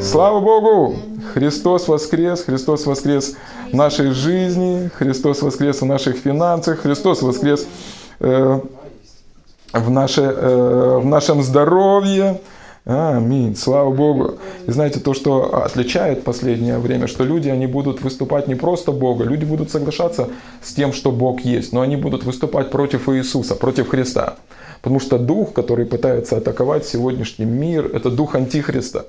Слава Богу! Христос воскрес, Христос воскрес в нашей жизни, Христос воскрес в наших финансах, Христос воскрес э, в, наше, э, в нашем здоровье. Аминь. Слава Богу. И знаете, то, что отличает последнее время, что люди, они будут выступать не просто Бога, люди будут соглашаться с тем, что Бог есть, но они будут выступать против Иисуса, против Христа. Потому что дух, который пытается атаковать сегодняшний мир, это дух Антихриста.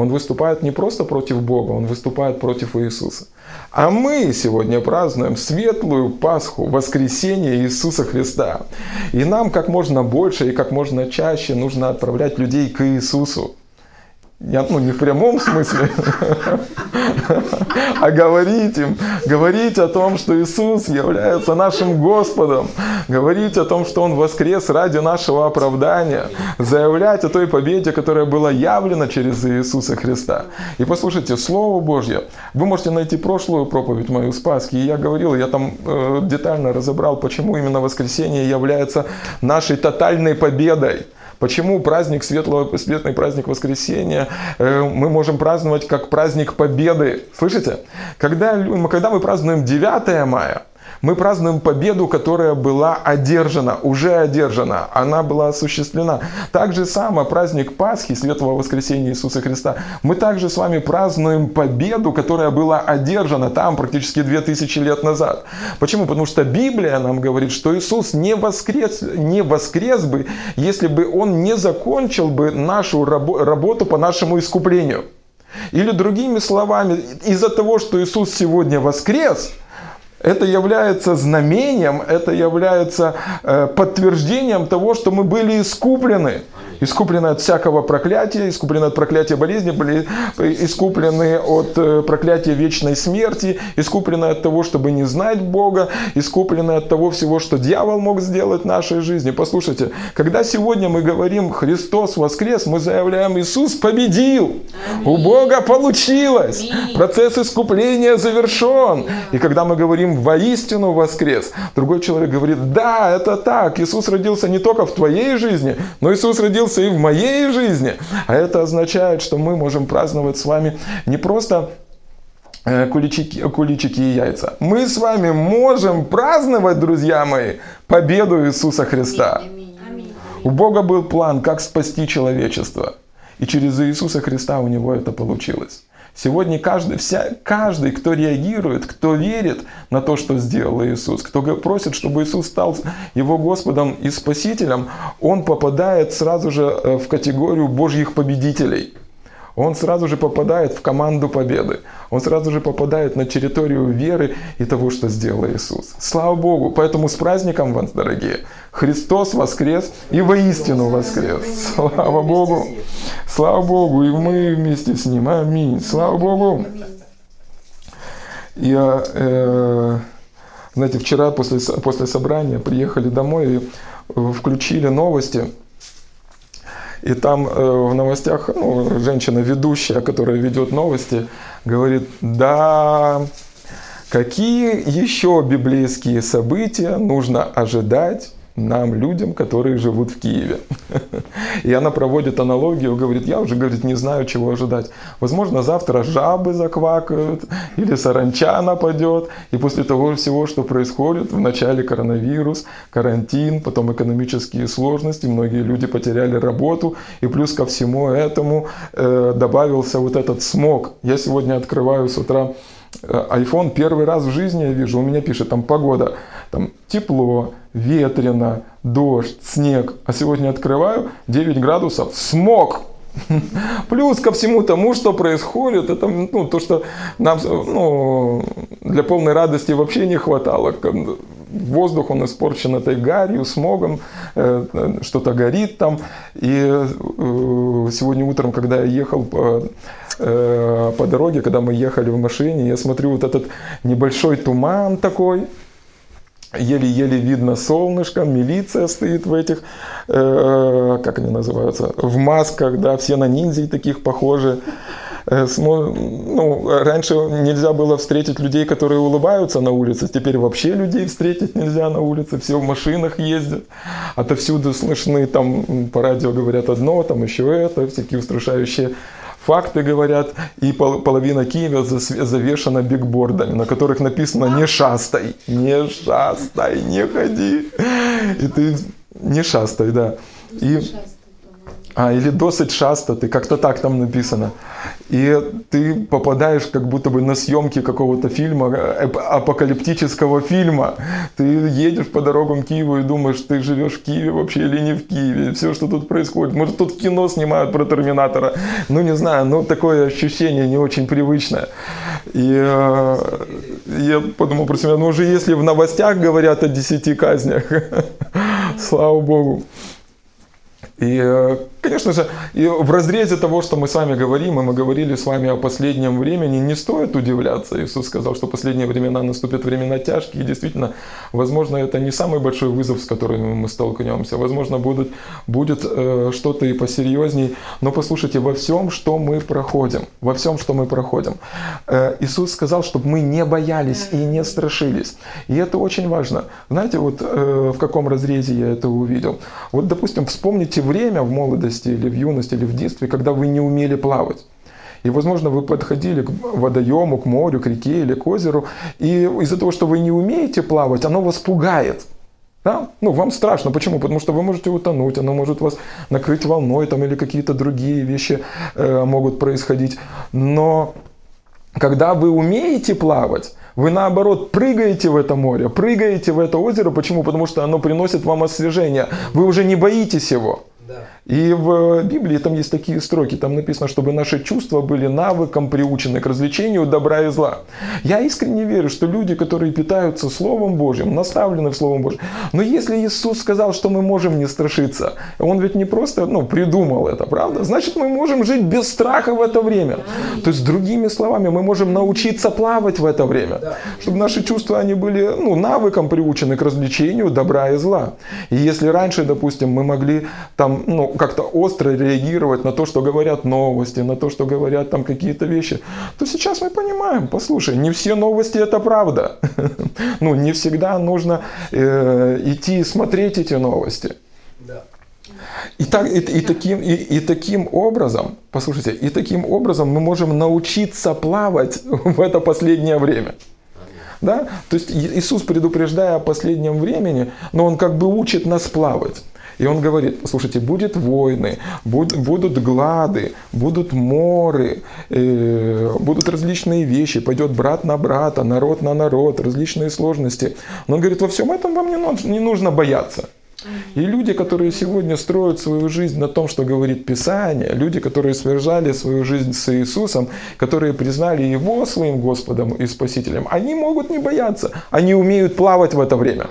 Он выступает не просто против Бога, он выступает против Иисуса. А мы сегодня празднуем светлую Пасху, воскресение Иисуса Христа. И нам как можно больше и как можно чаще нужно отправлять людей к Иисусу. Я, ну, не в прямом смысле, а говорить им, говорить о том, что Иисус является нашим Господом, говорить о том, что Он воскрес ради нашего оправдания, заявлять о той победе, которая была явлена через Иисуса Христа. И послушайте, Слово Божье, вы можете найти прошлую проповедь мою с Пасхи, и я говорил, я там э, детально разобрал, почему именно воскресение является нашей тотальной победой. Почему праздник светлого, светлый праздник воскресения э, мы можем праздновать как праздник победы? Слышите? Когда, когда мы празднуем 9 мая, мы празднуем победу, которая была одержана, уже одержана, она была осуществлена. Так же само праздник Пасхи, Светлого Воскресения Иисуса Христа, мы также с вами празднуем победу, которая была одержана там практически 2000 лет назад. Почему? Потому что Библия нам говорит, что Иисус не воскрес, не воскрес бы, если бы Он не закончил бы нашу работу по нашему искуплению. Или другими словами, из-за того, что Иисус сегодня воскрес – это является знамением, это является э, подтверждением того, что мы были искуплены искуплены от всякого проклятия, искуплены от проклятия болезни, были искуплены от э, проклятия вечной смерти, искуплены от того, чтобы не знать Бога, искуплены от того всего, что дьявол мог сделать в нашей жизни. Послушайте, когда сегодня мы говорим «Христос воскрес», мы заявляем «Иисус победил». У Бога получилось. Процесс искупления завершен. И когда мы говорим «воистину воскрес», другой человек говорит «Да, это так, Иисус родился не только в твоей жизни, но Иисус родился случился и в моей жизни. А это означает, что мы можем праздновать с вами не просто э, куличики, куличики и яйца. Мы с вами можем праздновать, друзья мои, победу Иисуса Христа. У Бога был план, как спасти человечество. И через Иисуса Христа у него это получилось. Сегодня каждый, вся, каждый, кто реагирует, кто верит на то, что сделал Иисус, кто просит, чтобы Иисус стал его Господом и Спасителем, он попадает сразу же э, в категорию Божьих победителей – он сразу же попадает в команду победы. Он сразу же попадает на территорию веры и того, что сделал Иисус. Слава Богу! Поэтому с праздником вас, дорогие! Христос воскрес и воистину воскрес. Слава Богу! Слава Богу! И мы вместе с Ним. Аминь. Слава Богу! Я, э, знаете, вчера после, после собрания приехали домой и э, включили новости – и там э, в новостях ну, женщина-ведущая, которая ведет новости, говорит, да, какие еще библейские события нужно ожидать нам, людям, которые живут в Киеве. И она проводит аналогию, говорит, я уже, говорит, не знаю, чего ожидать. Возможно, завтра жабы заквакают, или саранча нападет. И после того всего, что происходит, вначале коронавирус, карантин, потом экономические сложности, многие люди потеряли работу. И плюс ко всему этому э, добавился вот этот смог. Я сегодня открываю с утра iPhone первый раз в жизни я вижу, у меня пишет там погода, там тепло, ветрено, дождь, снег. А сегодня открываю 9 градусов, смог. Плюс ко всему тому, что происходит, это ну, то, что нам ну, для полной радости вообще не хватало. Воздух, он испорчен этой гарью, смогом, э, что-то горит там. И э, сегодня утром, когда я ехал по, э, по дороге, когда мы ехали в машине, я смотрю вот этот небольшой туман такой, еле-еле видно солнышко, милиция стоит в этих, э, как они называются, в масках, да, все на ниндзей таких похожи. Э, ну, раньше нельзя было встретить людей, которые улыбаются на улице, теперь вообще людей встретить нельзя на улице, все в машинах ездят, отовсюду слышны, там по радио говорят одно, там еще это, всякие устрашающие факты говорят, и половина Киева завешена бигбордами, на которых написано «не шастай, не шастай, не ходи». И ты не шастай, да. И, а, или досыть часто, ты как-то так там написано. И ты попадаешь как будто бы на съемки какого-то фильма, э, апокалиптического фильма. Ты едешь по дорогам Киева и думаешь, ты живешь в Киеве вообще или не в Киеве. Все, что тут происходит. Может, тут кино снимают про Терминатора. Ну, не знаю, но такое ощущение не очень привычное. И э, я подумал про себя, ну уже если в новостях говорят о десяти казнях, слава Богу. И, э, конечно же, и в разрезе того, что мы с вами говорим, и мы говорили с вами о последнем времени, не стоит удивляться. Иисус сказал, что последние времена наступят времена тяжкие. И действительно, возможно, это не самый большой вызов, с которым мы столкнемся. Возможно, будут, будет э, что-то и посерьезней. Но послушайте, во всем, что мы проходим, во всем, что мы проходим, э, Иисус сказал, чтобы мы не боялись и не страшились. И это очень важно. Знаете, вот э, в каком разрезе я это увидел? Вот, допустим, вспомните время в молодости или в юности или в детстве, когда вы не умели плавать. И, возможно, вы подходили к водоему, к морю, к реке или к озеру, и из-за того, что вы не умеете плавать, оно вас пугает. Да? Ну, вам страшно. Почему? Потому что вы можете утонуть, оно может вас накрыть волной там, или какие-то другие вещи э, могут происходить. Но когда вы умеете плавать, вы наоборот прыгаете в это море, прыгаете в это озеро. Почему? Потому что оно приносит вам освежение. Вы уже не боитесь его. И в Библии там есть такие строки, там написано, чтобы наши чувства были навыком приучены к развлечению добра и зла. Я искренне верю, что люди, которые питаются Словом Божьим, наставлены в Словом Божьим, но если Иисус сказал, что мы можем не страшиться, Он ведь не просто ну, придумал это, правда? Значит, мы можем жить без страха в это время. То есть, другими словами, мы можем научиться плавать в это время, чтобы наши чувства, они были ну, навыком приучены к развлечению добра и зла. И если раньше, допустим, мы могли там, ну, как-то остро реагировать на то, что говорят новости, на то, что говорят там какие-то вещи, то сейчас мы понимаем, послушай, не все новости это правда. Ну, не всегда нужно э, идти смотреть эти новости. И, так, и, и, таким, и, и таким образом, послушайте, и таким образом мы можем научиться плавать в это последнее время. Да? То есть Иисус, предупреждая о последнем времени, но Он как бы учит нас плавать. И он говорит, слушайте, будет войны, будут глады, будут моры, э, будут различные вещи, пойдет брат на брата, народ на народ, различные сложности. Но он говорит, во всем этом вам не нужно бояться. И люди, которые сегодня строят свою жизнь на том, что говорит Писание, люди, которые свержали свою жизнь с Иисусом, которые признали Его своим Господом и Спасителем, они могут не бояться, они умеют плавать в это время.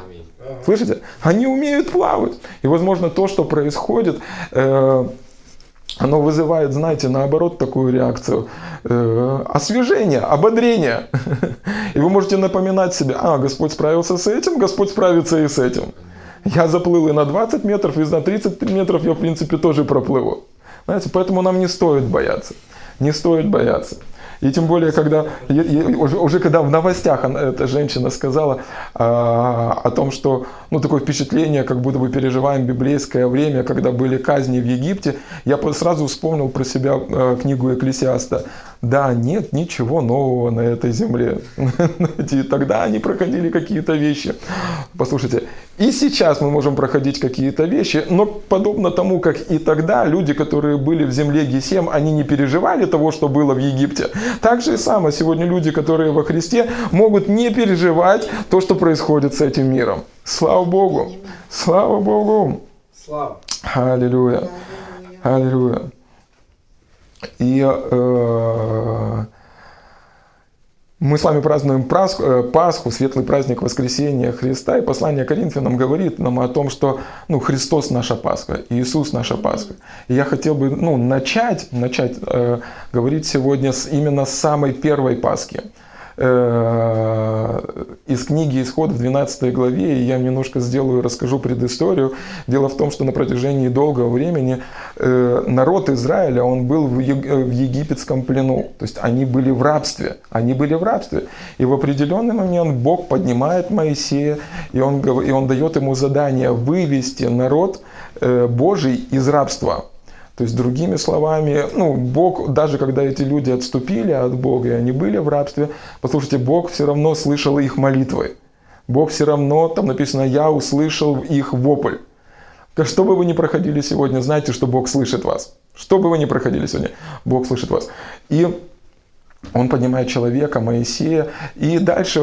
Слышите? Они умеют плавать. И, возможно, то, что происходит, э, оно вызывает, знаете, наоборот такую реакцию. Э, освежение, ободрение. И вы можете напоминать себе, а, Господь справился с этим, Господь справится и с этим. Я заплыл и на 20 метров, и на 30 метров я, в принципе, тоже проплыву. Знаете, поэтому нам не стоит бояться. Не стоит бояться. И тем более, когда уже, уже когда в новостях эта женщина сказала а, о том, что ну, такое впечатление, как будто бы переживаем библейское время, когда были казни в Египте, я сразу вспомнил про себя а, книгу Экклесиаста. Да, нет ничего нового на этой земле. И тогда они проходили какие-то вещи. Послушайте, и сейчас мы можем проходить какие-то вещи, но подобно тому, как и тогда люди, которые были в земле Гесем, они не переживали того, что было в Египте. Так же и самое сегодня люди, которые во Христе, могут не переживать то, что происходит с этим миром. Слава Богу! Слава Богу! Слава! Аллилуйя! Аллилуйя! И э, мы с вами празднуем Пасху, э, Пасху, светлый праздник воскресения Христа, и послание Коринфянам говорит нам о том, что ну, Христос наша Пасха, Иисус наша Пасха. И я хотел бы ну, начать, начать э, говорить сегодня с, именно с самой первой Пасхи. Э, из книги Исход в 12 главе, и я немножко сделаю, расскажу предысторию. Дело в том, что на протяжении долгого времени э, народ Израиля, он был в, е- в египетском плену, то есть они были в рабстве, они были в рабстве. И в определенный момент Бог поднимает Моисея, и он, и он дает ему задание вывести народ э, Божий из рабства. То есть, другими словами, ну, Бог, даже когда эти люди отступили от Бога, и они были в рабстве, послушайте, Бог все равно слышал их молитвы. Бог все равно, там написано, я услышал их вопль. Что бы вы ни проходили сегодня, знайте, что Бог слышит вас. Что бы вы ни проходили сегодня, Бог слышит вас. И он поднимает человека, Моисея, и дальше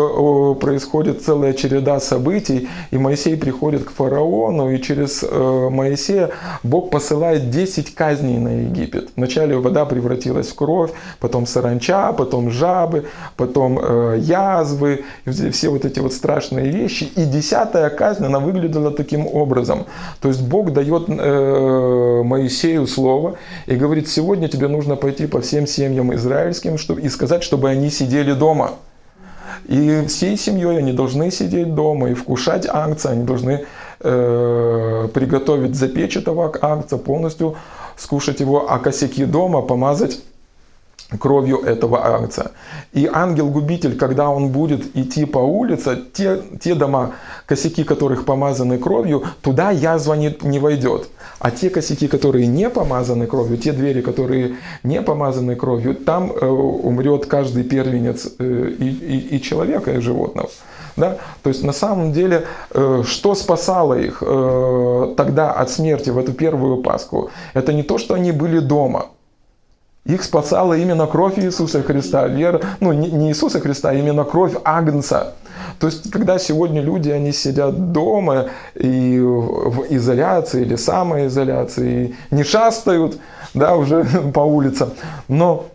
происходит целая череда событий, и Моисей приходит к фараону, и через э, Моисея Бог посылает 10 казней на Египет. Вначале вода превратилась в кровь, потом саранча, потом жабы, потом э, язвы, все вот эти вот страшные вещи. И десятая казнь, она выглядела таким образом. То есть Бог дает э, Моисею слово и говорит, сегодня тебе нужно пойти по всем семьям израильским, чтобы и сказать, чтобы они сидели дома. И всей семьей они должны сидеть дома и вкушать акции, они должны э, приготовить, запечь этого акция, полностью скушать его, а косяки дома помазать кровью этого ангца. И ангел-губитель, когда он будет идти по улице, те, те дома, косяки которых помазаны кровью, туда язва не, не войдет. А те косяки, которые не помазаны кровью, те двери, которые не помазаны кровью, там э, умрет каждый первенец э, и, и, и человека, и животного. Да? То есть на самом деле, э, что спасало их э, тогда от смерти в эту первую Пасху, это не то, что они были дома – их спасала именно кровь Иисуса Христа, вера, ну не Иисуса Христа, а именно кровь Агнца. То есть, когда сегодня люди, они сидят дома и в изоляции или самоизоляции, не шастают, да, уже по улицам, но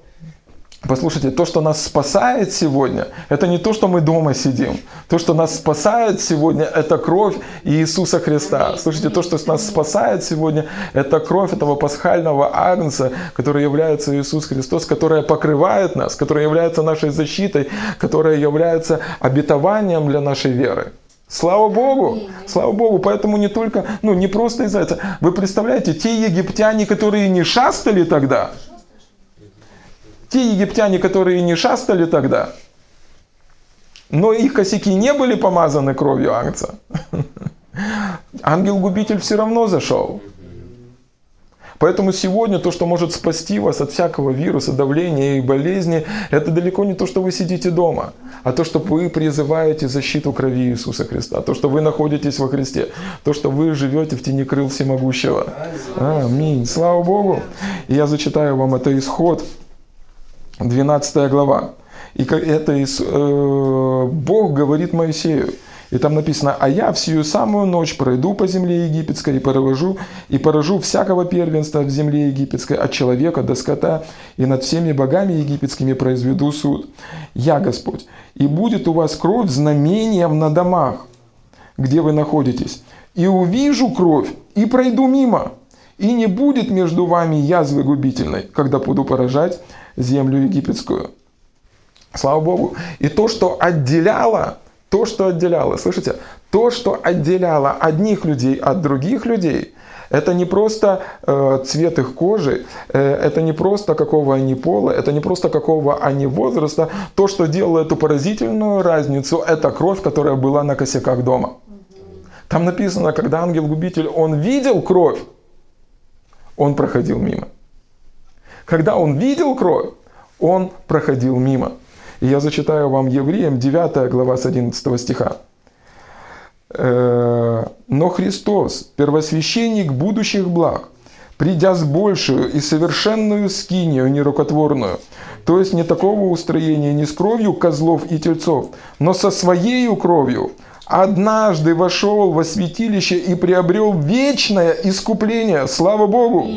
Послушайте, то, что нас спасает сегодня, это не то, что мы дома сидим. То, что нас спасает сегодня, это кровь Иисуса Христа. Слушайте, то, что нас спасает сегодня, это кровь этого пасхального агнца, который является Иисус Христос, которая покрывает нас, которая является нашей защитой, которая является обетованием для нашей веры. Слава Богу! Слава Богу! Поэтому не только, ну не просто из-за этого. Вы представляете, те египтяне, которые не шастали тогда, те египтяне, которые не шастали тогда, но их косяки не были помазаны кровью ангца, ангел-губитель все равно зашел. Поэтому сегодня то, что может спасти вас от всякого вируса, давления и болезни, это далеко не то, что вы сидите дома, а то, что вы призываете защиту крови Иисуса Христа, то, что вы находитесь во Христе, то, что вы живете в тени крыл всемогущего. Аминь. Слава Богу. И я зачитаю вам это исход 12 глава. И это из, э, Бог говорит Моисею. И там написано, а я всю самую ночь пройду по земле египетской и поражу, и поражу всякого первенства в земле египетской, от человека до скота, и над всеми богами египетскими произведу суд. Я Господь. И будет у вас кровь знамением на домах, где вы находитесь. И увижу кровь, и пройду мимо. И не будет между вами язвы губительной, когда буду поражать землю египетскую. Слава Богу. И то, что отделяло, то, что отделяло, слышите, то, что отделяло одних людей от других людей, это не просто э, цвет их кожи, э, это не просто какого они пола, это не просто какого они возраста. То, что делало эту поразительную разницу, это кровь, которая была на косяках дома. Там написано, когда ангел-губитель, он видел кровь, он проходил мимо. Когда он видел кровь, он проходил мимо. И я зачитаю вам Евреям 9 глава с 11 стиха. «Э, «Но Христос, первосвященник будущих благ, придя с большую и совершенную скинию нерукотворную, то есть не такого устроения не с кровью козлов и тельцов, но со своей кровью, однажды вошел во святилище и приобрел вечное искупление. Слава Богу!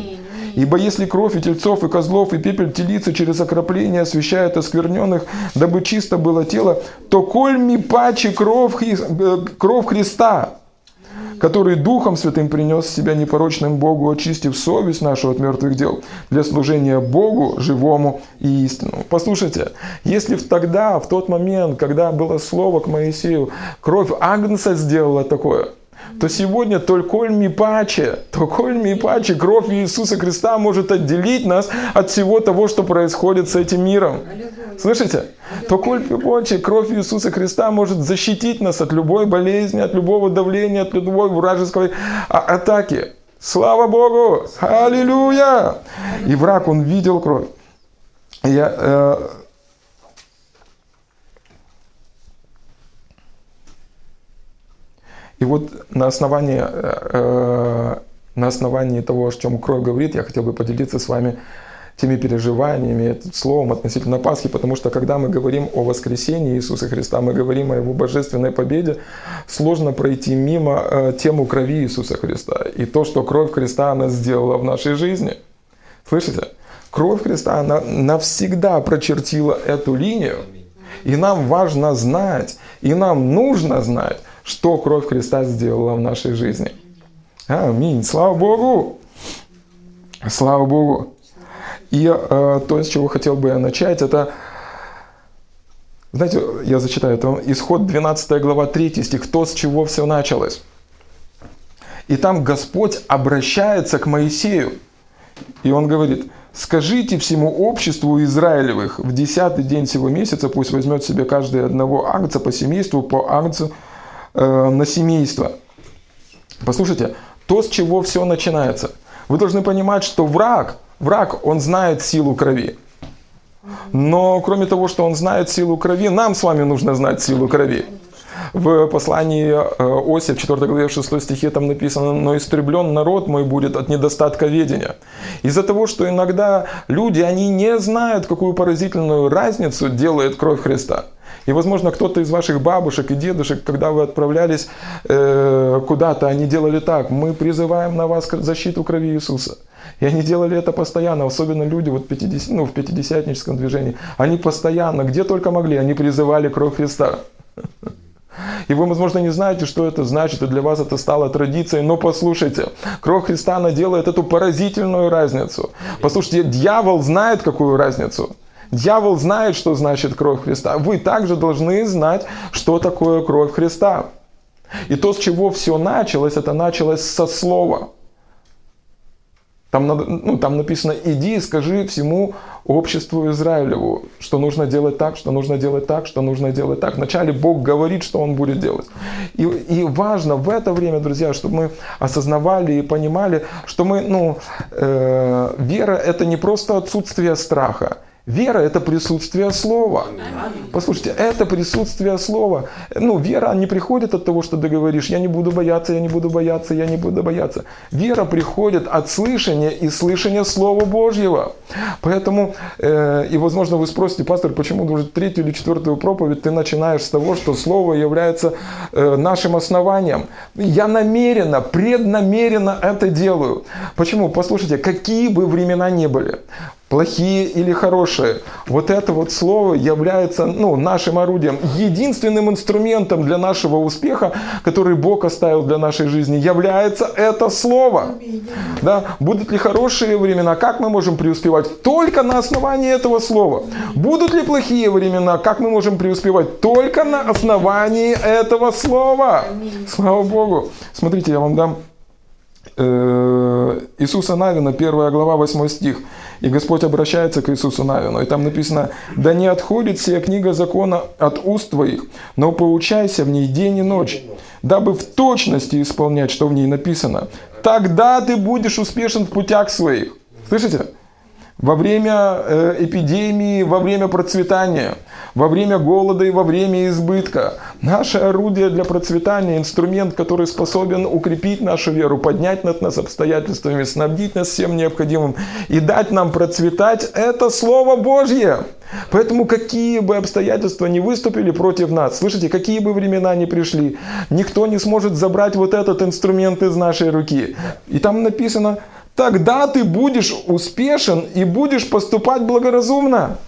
Ибо если кровь и тельцов, и козлов, и пепель телицы через окропление освещает оскверненных, дабы чисто было тело, то коль ми паче кровь, э, кровь Христа, который Духом Святым принес себя непорочным Богу, очистив совесть нашу от мертвых дел для служения Богу, живому и истинному. Послушайте, если тогда, в тот момент, когда было слово к Моисею, кровь Агнца сделала такое – то сегодня только ми паче, только ми паче, кровь Иисуса Христа может отделить нас от всего того, что происходит с этим миром. Слышите? Только паче, кровь Иисуса Христа может защитить нас от любой болезни, от любого давления, от любой вражеской а, атаки. Слава Богу! Аллилуйя! И враг, он видел кровь. Я, э, И вот на основании, э, на основании того, о чем кровь говорит, я хотел бы поделиться с вами теми переживаниями, словом относительно Пасхи, потому что когда мы говорим о воскресении Иисуса Христа, мы говорим о Его божественной победе, сложно пройти мимо э, тему крови Иисуса Христа и то, что кровь Христа она сделала в нашей жизни. Слышите? Кровь Христа, она навсегда прочертила эту линию, и нам важно знать, и нам нужно знать, что кровь Христа сделала в нашей жизни. Аминь. Слава Богу! Слава Богу! И э, то, с чего хотел бы я начать, это, знаете, я зачитаю, это исход 12 глава 3 стих, то, с чего все началось. И там Господь обращается к Моисею, и он говорит, скажите всему обществу Израилевых, в десятый день всего месяца пусть возьмет себе каждый одного агнца по семейству, по агнцу на семейство. Послушайте, то, с чего все начинается. Вы должны понимать, что враг, враг, он знает силу крови. Но кроме того, что он знает силу крови, нам с вами нужно знать силу крови. В послании э, Оси в 4 главе в 6 стихе там написано, но истреблен народ мой будет от недостатка ведения. Из-за того, что иногда люди, они не знают, какую поразительную разницу делает кровь Христа. И, возможно, кто-то из ваших бабушек и дедушек, когда вы отправлялись э, куда-то, они делали так. Мы призываем на вас защиту крови Иисуса. И они делали это постоянно, особенно люди вот 50, ну, в пятидесятническом движении. Они постоянно, где только могли, они призывали кровь Христа. И вы, возможно, не знаете, что это значит, и для вас это стало традицией, но послушайте, кровь Христа, она делает эту поразительную разницу. Послушайте, дьявол знает, какую разницу. Дьявол знает, что значит кровь Христа. Вы также должны знать, что такое кровь Христа. И то, с чего все началось, это началось со слова. Там, ну, там написано, иди и скажи всему обществу Израилеву, что нужно делать так, что нужно делать так, что нужно делать так. Вначале Бог говорит, что Он будет делать. И, и важно в это время, друзья, чтобы мы осознавали и понимали, что мы, ну, э, вера это не просто отсутствие страха, Вера – это присутствие Слова. Послушайте, это присутствие Слова. Ну, вера не приходит от того, что ты говоришь, я не буду бояться, я не буду бояться, я не буду бояться. Вера приходит от слышания и слышания Слова Божьего. Поэтому, э, и возможно вы спросите, пастор, почему уже третью или четвертую проповедь ты начинаешь с того, что Слово является э, нашим основанием. Я намеренно, преднамеренно это делаю. Почему? Послушайте, какие бы времена ни были, плохие или хорошие. Вот это вот слово является ну, нашим орудием. Единственным инструментом для нашего успеха, который Бог оставил для нашей жизни, является это слово. Да? Будут ли хорошие времена, как мы можем преуспевать? Только на основании этого слова. Будут ли плохие времена, как мы можем преуспевать? Только на основании этого слова. Слава Богу. Смотрите, я вам дам Иисуса Навина, 1 глава, 8 стих. И Господь обращается к Иисусу Навину, и там написано, «Да не отходит сия книга закона от уст твоих, но поучайся в ней день и ночь, дабы в точности исполнять, что в ней написано. Тогда ты будешь успешен в путях своих». Слышите? Во время э, эпидемии, во время процветания, во время голода и во время избытка. Наше орудие для процветания, инструмент, который способен укрепить нашу веру, поднять над нас обстоятельствами, снабдить нас всем необходимым и дать нам процветать, это Слово Божье. Поэтому какие бы обстоятельства не выступили против нас, слышите, какие бы времена ни пришли, никто не сможет забрать вот этот инструмент из нашей руки. И там написано, тогда ты будешь успешен и будешь поступать благоразумно.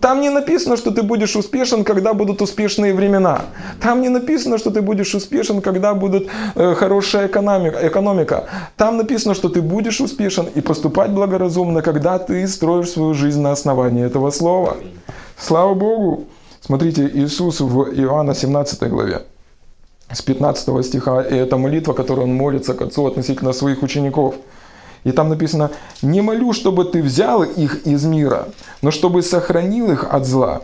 Там не написано, что ты будешь успешен, когда будут успешные времена. Там не написано, что ты будешь успешен, когда будет э, хорошая экономика, экономика. Там написано, что ты будешь успешен и поступать благоразумно, когда ты строишь свою жизнь на основании этого слова. Слава Богу! Смотрите, Иисус в Иоанна 17 главе с 15 стиха, и это молитва, которую он молится к Отцу относительно своих учеников. И там написано, «Не молю, чтобы ты взял их из мира, но чтобы сохранил их от зла.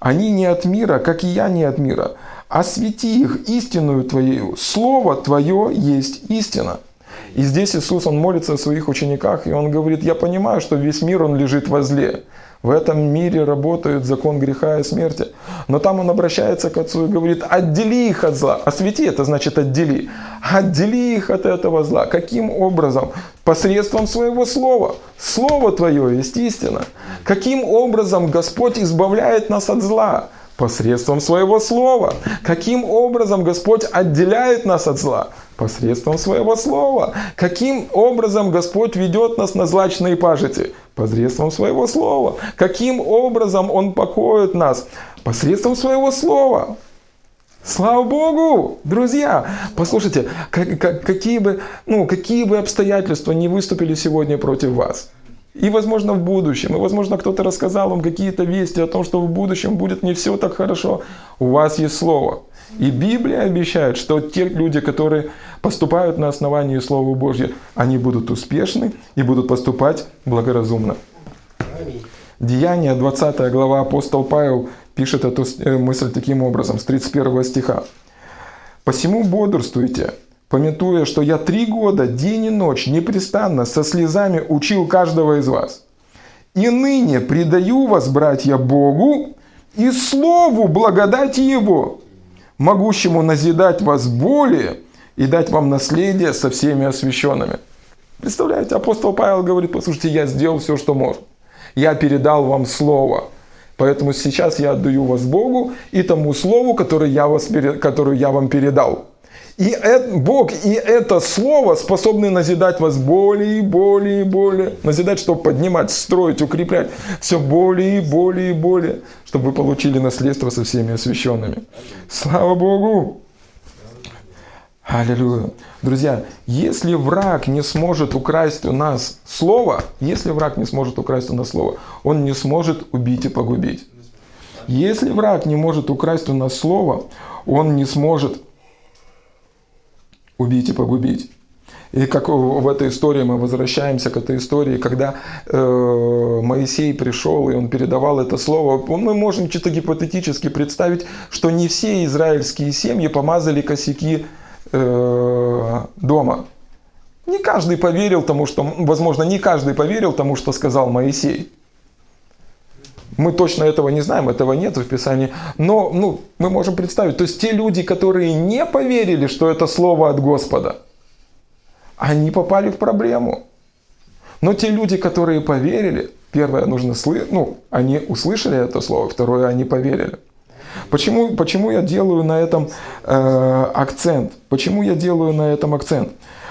Они не от мира, как и я не от мира. Освети их истинную Твоею. Слово Твое есть истина». И здесь Иисус, Он молится о своих учениках, и Он говорит, я понимаю, что весь мир, он лежит во зле. В этом мире работает закон греха и смерти. Но там он обращается к Отцу и говорит, отдели их от зла. Освети, это значит отдели. Отдели их от этого зла. Каким образом? Посредством своего слова. Слово Твое есть истина. Каким образом Господь избавляет нас от зла? Посредством своего слова. Каким образом Господь отделяет нас от зла? Посредством своего слова. Каким образом Господь ведет нас на злачные пажити? Посредством своего слова. Каким образом Он покоит нас? Посредством своего слова. Слава Богу, друзья! Послушайте, как, как, какие, бы, ну, какие бы обстоятельства не выступили сегодня против вас, и, возможно, в будущем, и, возможно, кто-то рассказал вам какие-то вести о том, что в будущем будет не все так хорошо, у вас есть Слово. И Библия обещает, что те люди, которые поступают на основании Слова Божьего, они будут успешны и будут поступать благоразумно. Деяние, 20 глава, апостол Павел пишет эту э, мысль таким образом, с 31 стиха. «Посему бодрствуйте, пометуя, что я три года, день и ночь, непрестанно, со слезами учил каждого из вас. И ныне предаю вас, братья, Богу и Слову благодати Его, могущему назидать вас более и дать вам наследие со всеми освященными. Представляете, апостол Павел говорит, послушайте, я сделал все, что мог. Я передал вам слово. Поэтому сейчас я отдаю вас Богу и тому слову, которое я, вас, которое я вам передал. И Бог и это слово способны назидать вас более и более и более. Назидать, чтобы поднимать, строить, укреплять. Все более и более и более, чтобы вы получили наследство со всеми освященными. Слава Богу! Аллилуйя. Друзья, если враг не сможет украсть у нас слово, если враг не сможет украсть у нас слово, он не сможет убить и погубить. Если враг не может украсть у нас слово, он не сможет убить и погубить. И как в этой истории мы возвращаемся к этой истории, когда э, Моисей пришел и он передавал это слово, мы можем чисто гипотетически представить, что не все израильские семьи помазали косяки э, дома. Не каждый поверил тому, что, возможно, не каждый поверил тому, что сказал Моисей. Мы точно этого не знаем, этого нет в Писании. Но ну, мы можем представить, то есть те люди, которые не поверили, что это слово от Господа, они попали в проблему. Но те люди, которые поверили, первое, нужно слышать, ну, они услышали это слово, второе, они поверили. Почему, почему я делаю на этом э, акцент? Почему я делаю на этом акцент?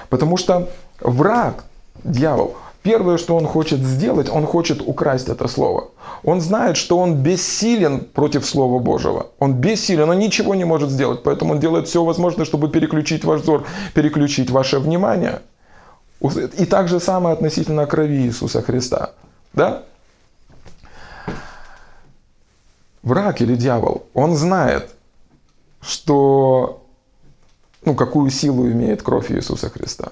Потому что враг, дьявол, Первое, что он хочет сделать, он хочет украсть это слово. Он знает, что он бессилен против Слова Божьего. Он бессилен, он ничего не может сделать. Поэтому он делает все возможное, чтобы переключить ваш взор, переключить ваше внимание. И так же самое относительно крови Иисуса Христа. Да? Враг или дьявол, он знает, что, ну, какую силу имеет кровь Иисуса Христа.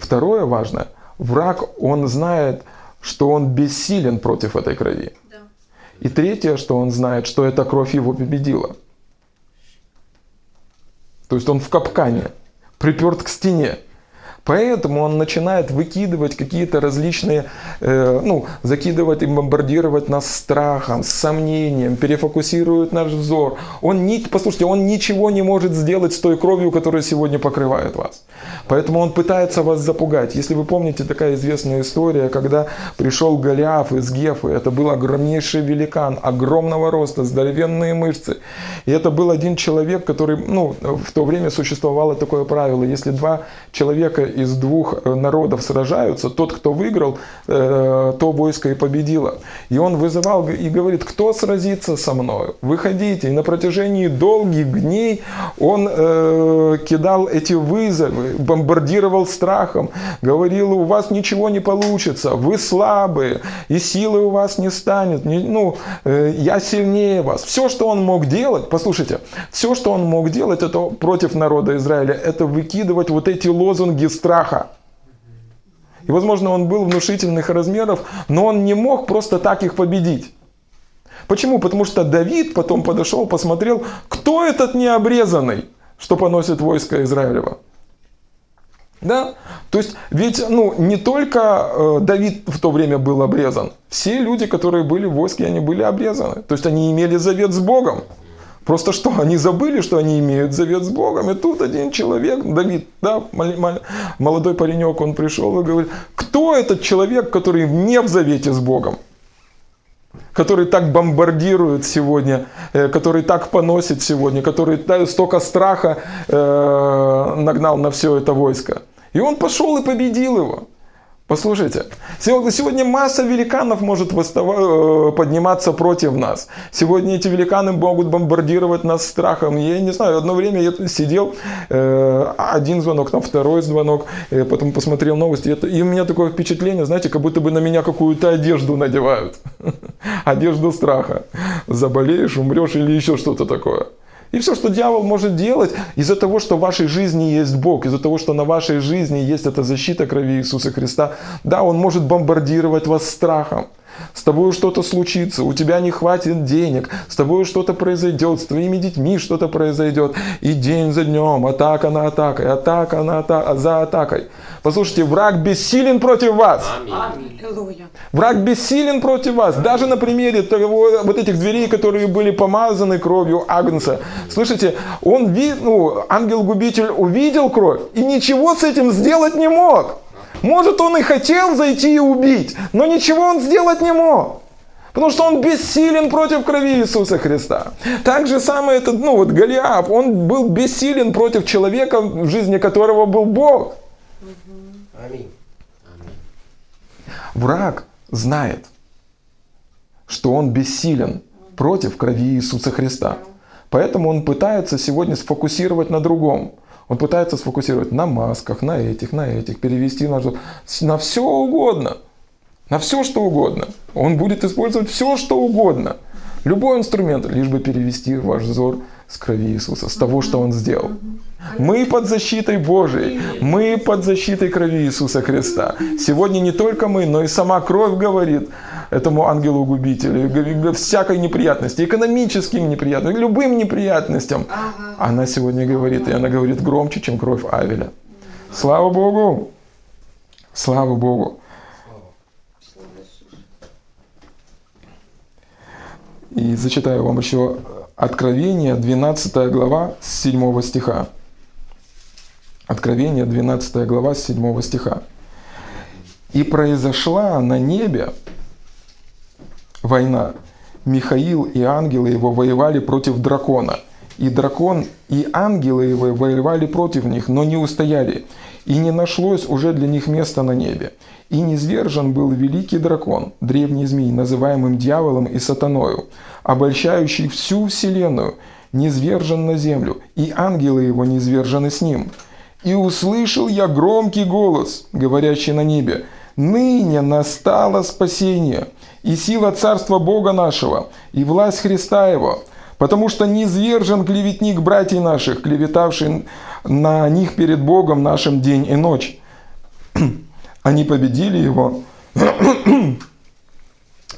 Второе важное – враг, он знает, что он бессилен против этой крови. И третье, что он знает, что эта кровь его победила. То есть он в капкане, приперт к стене. Поэтому он начинает выкидывать какие-то различные, э, ну, закидывать и бомбардировать нас страхом, сомнением, перефокусирует наш взор. Он, не, послушайте, он ничего не может сделать с той кровью, которая сегодня покрывает вас. Поэтому он пытается вас запугать. Если вы помните, такая известная история, когда пришел Голиаф из Гефы, это был огромнейший великан, огромного роста, здоровенные мышцы. И это был один человек, который, ну, в то время существовало такое правило, если два человека из двух э, народов сражаются, тот, кто выиграл, э, то войско и победило. И он вызывал и говорит, кто сразится со мной? Выходите. И на протяжении долгих дней он э, кидал эти вызовы, бомбардировал страхом, говорил, у вас ничего не получится, вы слабые, и силы у вас не станет, не, ну, э, я сильнее вас. Все, что он мог делать, послушайте, все, что он мог делать, это против народа Израиля, это выкидывать вот эти лозунги страха. И, возможно, он был внушительных размеров, но он не мог просто так их победить. Почему? Потому что Давид потом подошел, посмотрел, кто этот необрезанный, что поносит войско Израилева. Да? То есть, ведь ну, не только э, Давид в то время был обрезан. Все люди, которые были в войске, они были обрезаны. То есть, они имели завет с Богом. Просто что, они забыли, что они имеют завет с Богом. И тут один человек, Давид, да, молодой паренек, он пришел и говорит, кто этот человек, который не в завете с Богом? который так бомбардирует сегодня, э, который так поносит сегодня, который столько страха э, нагнал на все это войско. И он пошел и победил его. Послушайте, сегодня масса великанов может э, подниматься против нас. Сегодня эти великаны могут бомбардировать нас страхом. Я не знаю, одно время я сидел, э, один звонок, там второй звонок, э, потом посмотрел новости. И у меня такое впечатление, знаете, как будто бы на меня какую-то одежду надевают. Одежду страха. Заболеешь, умрешь или еще что-то такое. И все, что дьявол может делать, из-за того, что в вашей жизни есть Бог, из-за того, что на вашей жизни есть эта защита крови Иисуса Христа, да, он может бомбардировать вас страхом. С тобой что-то случится, у тебя не хватит денег, с тобой что-то произойдет, с твоими детьми что-то произойдет. И день за днем, атака на атакой, атака на атака, за атакой. Послушайте, враг бессилен против вас. Аминь. Враг бессилен против вас. Даже на примере того, вот этих дверей, которые были помазаны кровью Агнца. Слышите, он, ну, ангел-губитель увидел кровь и ничего с этим сделать не мог. Может, он и хотел зайти и убить, но ничего он сделать не мог. Потому что он бессилен против крови Иисуса Христа. Так же самое этот, ну вот Голиаф, он был бессилен против человека, в жизни которого был Бог. Аминь. Враг знает, что он бессилен против крови Иисуса Христа. Поэтому он пытается сегодня сфокусировать на другом. Он пытается сфокусировать на масках, на этих, на этих, перевести на, на все угодно. На все, что угодно. Он будет использовать все, что угодно. Любой инструмент, лишь бы перевести ваш взор с крови Иисуса, с того, что Он сделал. Мы под защитой Божией, мы под защитой крови Иисуса Христа. Сегодня не только мы, но и сама кровь говорит этому ангелу-губителю, всякой неприятности, экономическим неприятностям, любым неприятностям. Она сегодня говорит, и она говорит громче, чем кровь Авеля. Слава Богу! Слава Богу! И зачитаю вам еще Откровение, 12 глава, с 7 стиха. Откровение, 12 глава, с 7 стиха. «И произошла на небе война. Михаил и ангелы его воевали против дракона. И дракон и ангелы его воевали против них, но не устояли. И не нашлось уже для них места на небе. И низвержен был великий дракон, древний змей, называемым дьяволом и сатаною, обольщающий всю вселенную, низвержен на землю, и ангелы его низвержены с ним. И услышал я громкий голос, говорящий на небе, «Ныне настало спасение, и сила Царства Бога нашего, и власть Христа Его, потому что низвержен клеветник братьев наших, клеветавший на них перед Богом нашим день и ночь». Они победили его.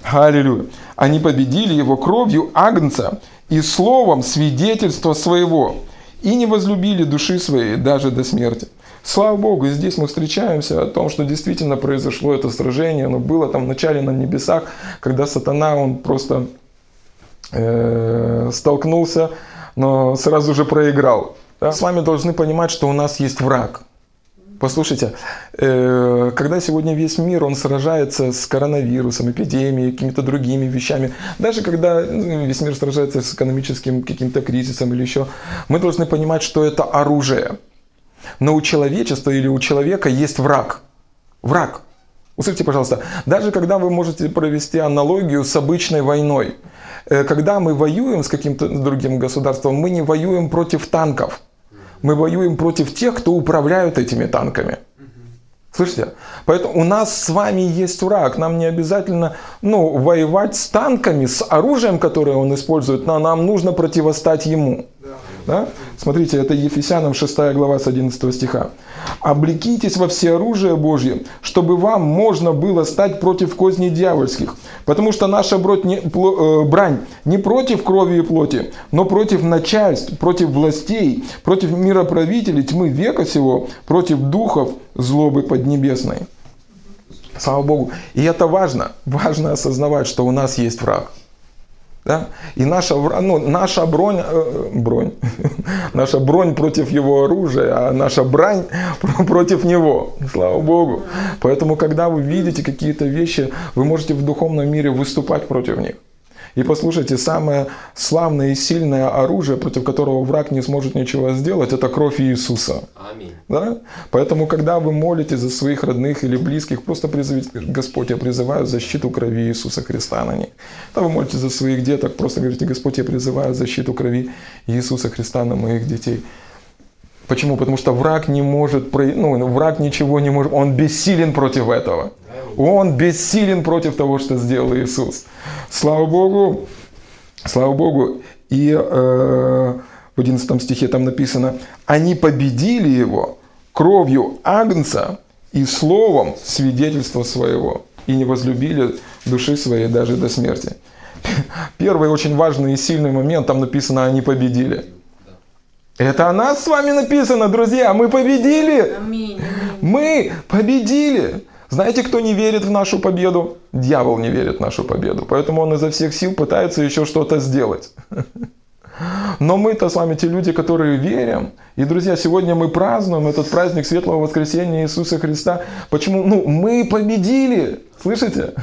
Аллилуйя. Они победили его кровью Агнца и словом свидетельства своего. И не возлюбили души своей даже до смерти. Слава Богу, и здесь мы встречаемся о том, что действительно произошло это сражение. Оно было там в начале на небесах, когда сатана, он просто э, столкнулся, но сразу же проиграл. Да? С вами должны понимать, что у нас есть враг. Послушайте, э, когда сегодня весь мир, он сражается с коронавирусом, эпидемией, какими-то другими вещами, даже когда ну, весь мир сражается с экономическим каким-то кризисом или еще, мы должны понимать, что это оружие. Но у человечества или у человека есть враг. Враг. Услышите, пожалуйста, даже когда вы можете провести аналогию с обычной войной, э, когда мы воюем с каким-то другим государством, мы не воюем против танков. Мы воюем против тех, кто управляют этими танками. Слышите? Поэтому у нас с вами есть враг. Нам не обязательно ну, воевать с танками, с оружием, которое он использует, но нам нужно противостать ему. Да? Смотрите, это Ефесянам 6 глава с 11 стиха. «Облекитесь во всеоружие Божье, чтобы вам можно было стать против козней дьявольских, потому что наша э, брань не против крови и плоти, но против начальств, против властей, против мироправителей тьмы века сего, против духов злобы поднебесной». Слава Богу. И это важно. Важно осознавать, что у нас есть враг. Да? И наша, ну, наша бронь, э, бронь, наша бронь против его оружия, а наша брань против него. Слава Богу. Поэтому, когда вы видите какие-то вещи, вы можете в духовном мире выступать против них. И послушайте, самое славное и сильное оружие, против которого враг не сможет ничего сделать, это кровь Иисуса. Аминь. Да? Поэтому, когда вы молитесь за своих родных или близких, просто призовите, Господь, я призываю защиту крови Иисуса Христа на них. Когда вы молитесь за своих деток, просто говорите, Господь, я призываю защиту крови Иисуса Христа на моих детей. Почему? Потому что враг не может, ну, враг ничего не может, он бессилен против этого. Он бессилен против того, что сделал Иисус. Слава Богу, слава Богу. И э, в 11 стихе там написано, они победили его кровью Агнца и словом свидетельства своего, и не возлюбили души своей даже до смерти. Первый очень важный и сильный момент, там написано, они победили. Это о нас с вами написано, друзья. Мы победили. Мы победили. Знаете, кто не верит в нашу победу? Дьявол не верит в нашу победу. Поэтому он изо всех сил пытается еще что-то сделать. Но мы-то с вами те люди, которые верим. И, друзья, сегодня мы празднуем этот праздник Светлого Воскресения Иисуса Христа. Почему? Ну, мы победили. Слышите?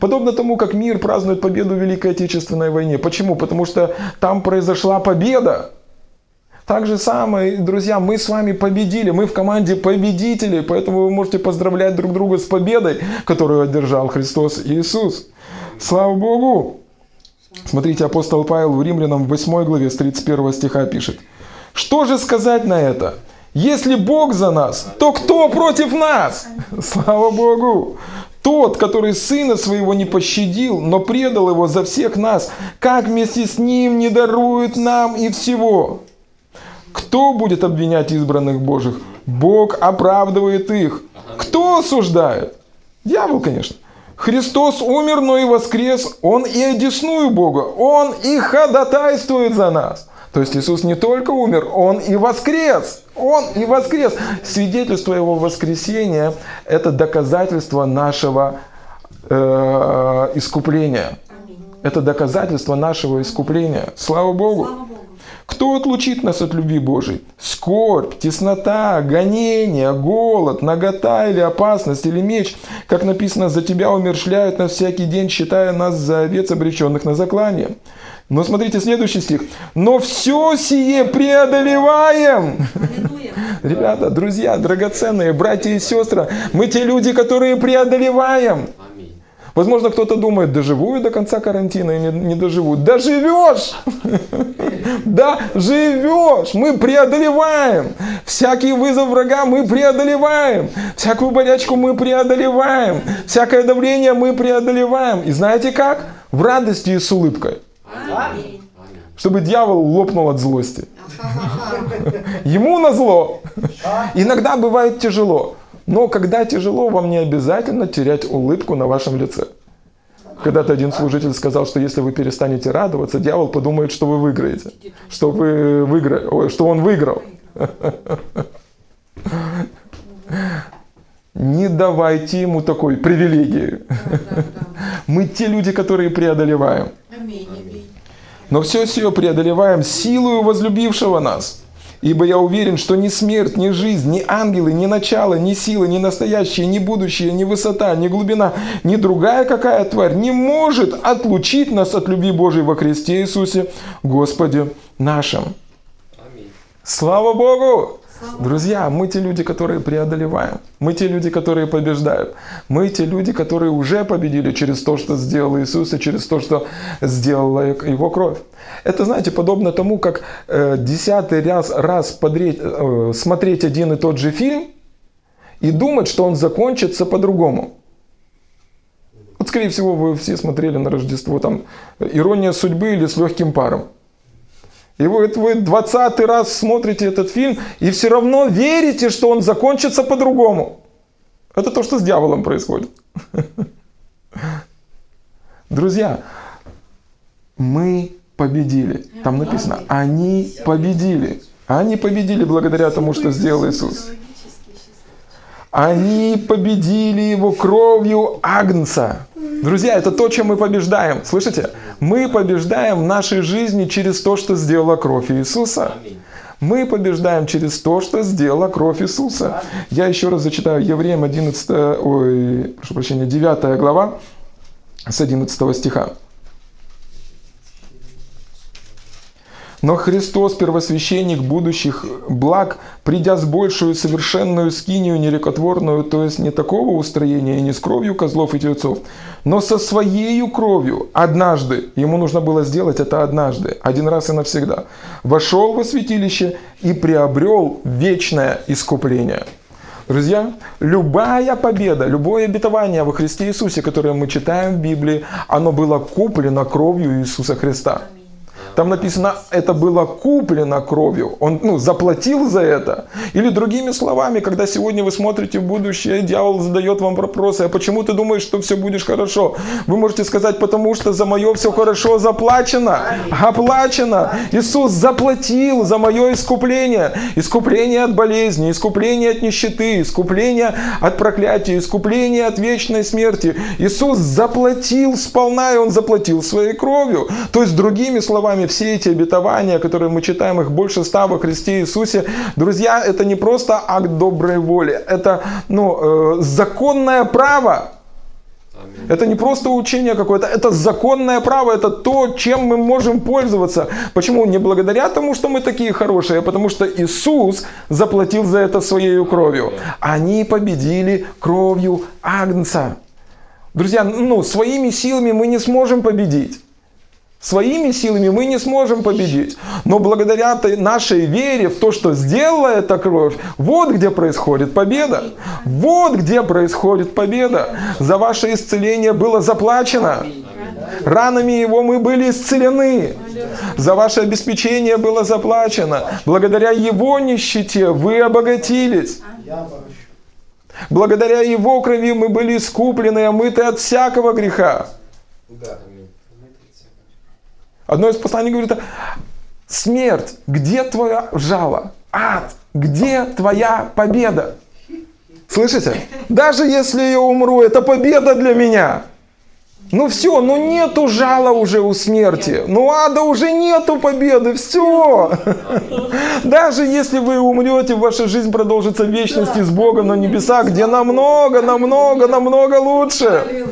Подобно тому, как мир празднует победу в Великой Отечественной войне. Почему? Потому что там произошла победа. Так же самое, друзья, мы с вами победили, мы в команде победителей, поэтому вы можете поздравлять друг друга с победой, которую одержал Христос Иисус. Слава Богу! Смотрите, апостол Павел в Римлянам в 8 главе с 31 стиха пишет. Что же сказать на это? Если Бог за нас, то кто против нас? Слава Богу! Тот, который сына своего не пощадил, но предал его за всех нас, как вместе с ним не дарует нам и всего? Кто будет обвинять избранных Божьих? Бог оправдывает их. Кто осуждает? Дьявол, конечно. Христос умер, но и воскрес. Он и одесную Бога. Он и ходатайствует за нас. То есть Иисус не только умер, Он и воскрес. Он и воскрес. Свидетельство Его воскресения – это доказательство нашего э, искупления. Это доказательство нашего искупления. Слава Богу. Слава Богу. Кто отлучит нас от любви Божией? Скорбь, теснота, гонение, голод, нагота или опасность, или меч. Как написано, за тебя умершляют нас всякий день, считая нас за овец, обреченных на заклание. Но смотрите следующий стих. Но все сие преодолеваем. Ребята, друзья, драгоценные, братья и сестры, мы те люди, которые преодолеваем. Возможно, кто-то думает, доживу я до конца карантина и не, не доживу. Доживешь! Да, живешь! Мы преодолеваем! Всякий вызов врага мы преодолеваем! Всякую болячку мы преодолеваем! Всякое давление мы преодолеваем! И знаете как? В радости и с улыбкой. Чтобы дьявол лопнул от злости. Ему на зло. Иногда бывает тяжело. Но когда тяжело, вам не обязательно терять улыбку на вашем лице. Когда-то один служитель сказал, что если вы перестанете радоваться, дьявол подумает, что вы выиграете, что вы выиграли, ой, что он выиграл. Не давайте ему такой привилегии. Мы те люди, которые преодолеваем. Но все все преодолеваем силою возлюбившего нас. Ибо я уверен, что ни смерть, ни жизнь, ни ангелы, ни начало, ни силы, ни настоящее, ни будущее, ни высота, ни глубина, ни другая какая тварь не может отлучить нас от любви Божией во Христе Иисусе, Господе нашим. Аминь. Слава Богу! Друзья, мы те люди, которые преодолеваем. Мы те люди, которые побеждают. Мы те люди, которые уже победили через то, что сделал Иисус, и через то, что сделала Его кровь. Это, знаете, подобно тому, как э, десятый раз, раз подреть, э, смотреть один и тот же фильм и думать, что он закончится по-другому. Вот, скорее всего, вы все смотрели на Рождество там «Ирония судьбы» или «С легким паром». И вы, вы 20 раз смотрите этот фильм и все равно верите, что он закончится по-другому. Это то, что с дьяволом происходит. Друзья, мы победили. Там написано, они победили. Они победили благодаря тому, что сделал Иисус. Они победили его кровью Агнца. Друзья, это то, чем мы побеждаем. Слышите? Мы побеждаем в нашей жизни через то, что сделала кровь Иисуса. Мы побеждаем через то, что сделала кровь Иисуса. Я еще раз зачитаю Евреям 11, ой, прошу прощения, 9 глава с 11 стиха. Но Христос, первосвященник будущих благ, придя с большую совершенную скинию нерекотворную, то есть не такого устроения, не с кровью козлов и тельцов, но со своей кровью однажды, ему нужно было сделать это однажды, один раз и навсегда, вошел во святилище и приобрел вечное искупление. Друзья, любая победа, любое обетование во Христе Иисусе, которое мы читаем в Библии, оно было куплено кровью Иисуса Христа. Там написано, это было куплено кровью. Он ну, заплатил за это. Или другими словами, когда сегодня вы смотрите в будущее, дьявол задает вам вопросы, а почему ты думаешь, что все будешь хорошо? Вы можете сказать, потому что за мое все хорошо заплачено. Оплачено. Иисус заплатил за мое искупление. Искупление от болезни, искупление от нищеты, искупление от проклятия, искупление от вечной смерти. Иисус заплатил сполна, и Он заплатил своей кровью. То есть, другими словами, все эти обетования, которые мы читаем, их больше ста во Христе Иисусе, друзья, это не просто акт доброй воли, это ну, э, законное право, это не просто учение какое-то, это законное право, это то, чем мы можем пользоваться. Почему? Не благодаря тому, что мы такие хорошие, а потому что Иисус заплатил за это своей кровью. Они победили кровью Агнца. Друзья, ну, своими силами мы не сможем победить. Своими силами мы не сможем победить. Но благодаря нашей вере в то, что сделала эта кровь, вот где происходит победа. Вот где происходит победа. За ваше исцеление было заплачено. Ранами его мы были исцелены. За ваше обеспечение было заплачено. Благодаря его нищете вы обогатились. Благодаря его крови мы были искуплены, омыты от всякого греха. Одно из посланий говорит, смерть, где твоя жало? Ад, где твоя победа? Слышите? Даже если я умру, это победа для меня. Ну все, ну нету жала уже у смерти. Ну ада уже нету победы, все. Даже если вы умрете, ваша жизнь продолжится в вечности с Богом на небесах, где намного, намного, намного лучше.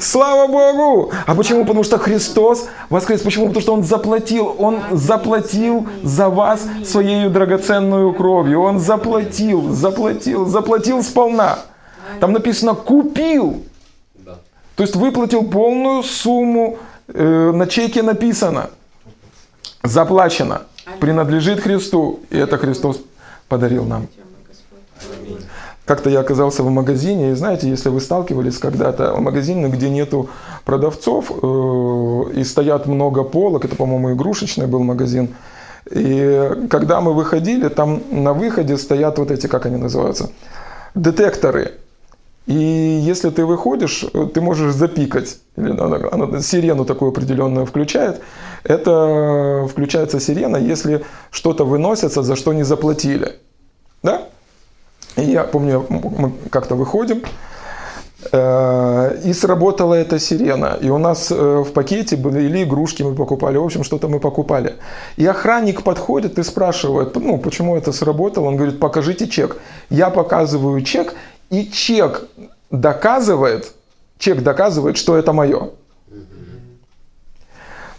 Слава Богу! А почему? Потому что Христос воскрес. Почему? Потому что Он заплатил. Он заплатил за вас своей драгоценную кровью. Он заплатил, заплатил, заплатил сполна. Там написано «купил». То есть выплатил полную сумму, э, на чеке написано, заплачено, принадлежит Христу, и это Христос подарил нам. Как-то я оказался в магазине, и знаете, если вы сталкивались когда-то в магазине, где нету продавцов, э, и стоят много полок, это, по-моему, игрушечный был магазин, и когда мы выходили, там на выходе стоят вот эти, как они называются, детекторы. И если ты выходишь, ты можешь запикать. Или она, она сирену такую определенную включает. Это включается сирена, если что-то выносится, за что не заплатили. Да? И я помню, мы как-то выходим, э, и сработала эта сирена. И у нас э, в пакете были игрушки мы покупали, в общем, что-то мы покупали. И охранник подходит и спрашивает, ну, почему это сработало. Он говорит, покажите чек. Я показываю чек, и чек доказывает, чек доказывает, что это мое.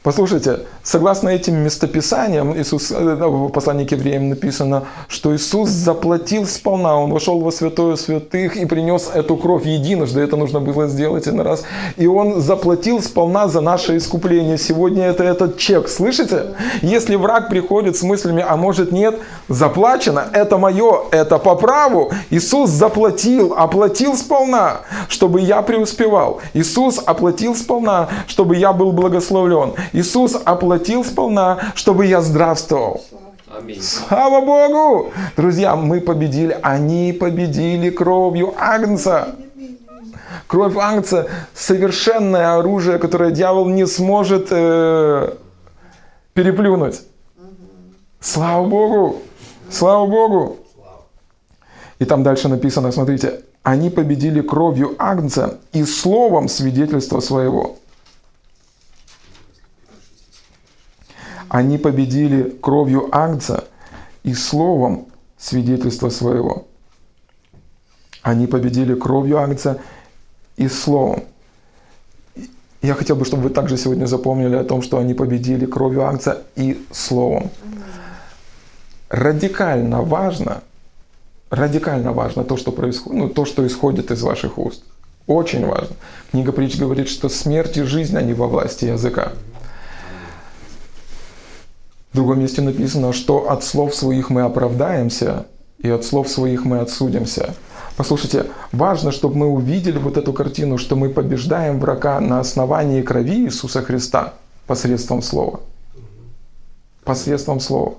Послушайте, согласно этим местописаниям, Иисус, э, в послании к евреям написано, что Иисус заплатил сполна, Он вошел во святое святых и принес эту кровь единожды, это нужно было сделать один раз, и Он заплатил сполна за наше искупление. Сегодня это этот чек, слышите? Если враг приходит с мыслями, а может нет, заплачено, это мое, это по праву. Иисус заплатил, оплатил сполна, чтобы я преуспевал. Иисус оплатил сполна, чтобы я был благословлен. Иисус оплатил сполна, чтобы я здравствовал. Аминь. Слава Богу! Друзья, мы победили, они победили кровью Агнца. Кровь Агнца – совершенное оружие, которое дьявол не сможет э, переплюнуть. Слава Богу! Слава Богу! И там дальше написано, смотрите, они победили кровью Агнца и словом свидетельства своего. Они победили кровью Агнца и словом свидетельства своего. Они победили кровью Агнца и словом. Я хотел бы, чтобы вы также сегодня запомнили о том, что они победили кровью Агнца и словом. Радикально важно, радикально важно то, что происходит, ну, то, что исходит из ваших уст. Очень важно. Книга притч говорит, что смерть и жизнь, они во власти языка. В другом месте написано, что от слов своих мы оправдаемся, и от слов своих мы отсудимся. Послушайте, важно, чтобы мы увидели вот эту картину, что мы побеждаем врага на основании крови Иисуса Христа посредством слова. Посредством слова.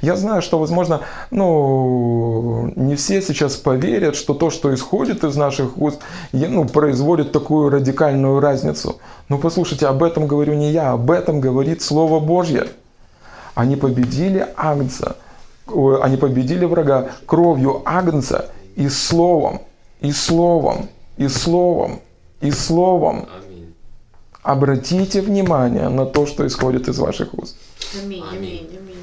Я знаю, что, возможно, ну, не все сейчас поверят, что то, что исходит из наших уст, ну, производит такую радикальную разницу. Но послушайте, об этом говорю не я, об этом говорит Слово Божье. Они победили Агнца, они победили врага кровью Агнца и словом, и словом, и словом, и словом. Обратите внимание на то, что исходит из ваших уст. Аминь, аминь, аминь.